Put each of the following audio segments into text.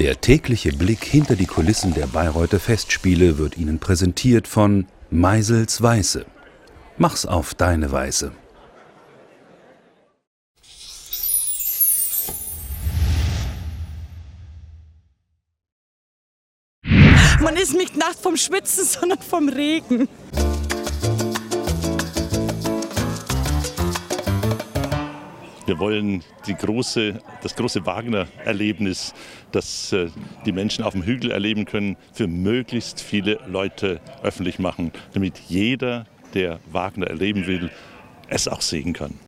Der tägliche Blick hinter die Kulissen der Bayreuther Festspiele wird Ihnen präsentiert von Meisels Weiße. Mach's auf deine Weise. Man ist nicht nachts vom Schwitzen, sondern vom Regen. Wir wollen große, das große Wagner-Erlebnis, das äh, die Menschen auf dem Hügel erleben können, für möglichst viele Leute öffentlich machen, damit jeder, der Wagner erleben will, es auch sehen kann.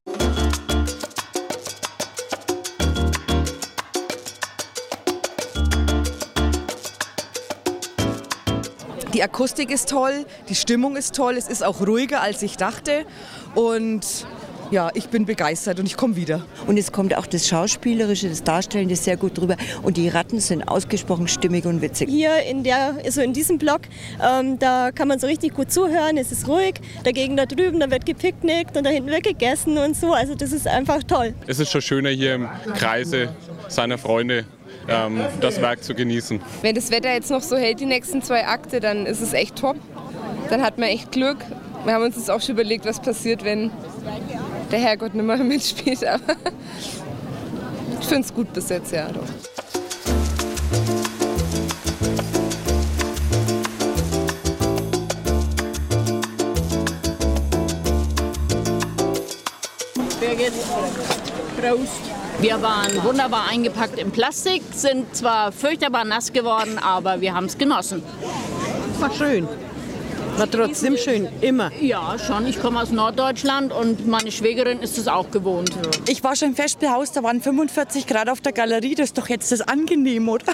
Die Akustik ist toll, die Stimmung ist toll, es ist auch ruhiger, als ich dachte. Und ja, ich bin begeistert und ich komme wieder. Und es kommt auch das Schauspielerische, das Darstellende sehr gut drüber. Und die Ratten sind ausgesprochen stimmig und witzig. Hier in, der, also in diesem Block, ähm, da kann man so richtig gut zuhören, es ist ruhig. Dagegen da drüben, da wird gepicknickt und da hinten wird gegessen und so. Also das ist einfach toll. Es ist schon schöner hier im Kreise seiner Freunde ähm, das Werk zu genießen. Wenn das Wetter jetzt noch so hält, die nächsten zwei Akte, dann ist es echt top. Dann hat man echt Glück. Wir haben uns jetzt auch schon überlegt, was passiert, wenn der Herrgott nicht mehr mitspielt. Aber ich finde es gut bis jetzt, ja. Doch. Birgit, Prost. Wir waren wunderbar eingepackt in Plastik, sind zwar furchtbar nass geworden, aber wir haben es genossen. War schön. War trotzdem schön, immer. Ja, schon. Ich komme aus Norddeutschland und meine Schwägerin ist es auch gewohnt. Ich war schon im Festspielhaus, da waren 45 Grad auf der Galerie. Das ist doch jetzt das angenehm, oder?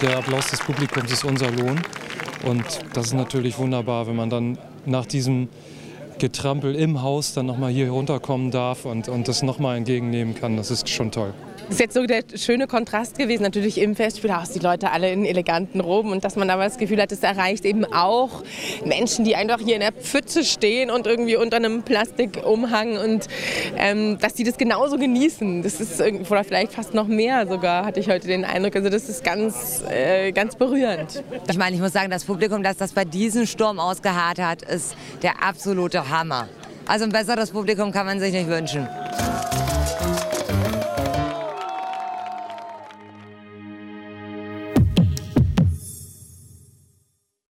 Der Applaus des Publikums ist unser Lohn. Und das ist natürlich wunderbar, wenn man dann nach diesem Getrampel im Haus dann nochmal hier runterkommen darf und, und das nochmal entgegennehmen kann. Das ist schon toll. Ist jetzt so der schöne Kontrast gewesen, natürlich im Festspielhaus, die Leute alle in eleganten Roben und dass man aber das Gefühl hat, es erreicht eben auch Menschen, die einfach hier in der Pfütze stehen und irgendwie unter einem Plastikumhang und ähm, dass die das genauso genießen. Das ist oder vielleicht fast noch mehr sogar, hatte ich heute den Eindruck. Also das ist ganz, äh, ganz berührend. Ich meine, ich muss sagen, das Publikum, das das bei diesem Sturm ausgeharrt hat, ist der absolute Hammer. Also ein besseres Publikum kann man sich nicht wünschen.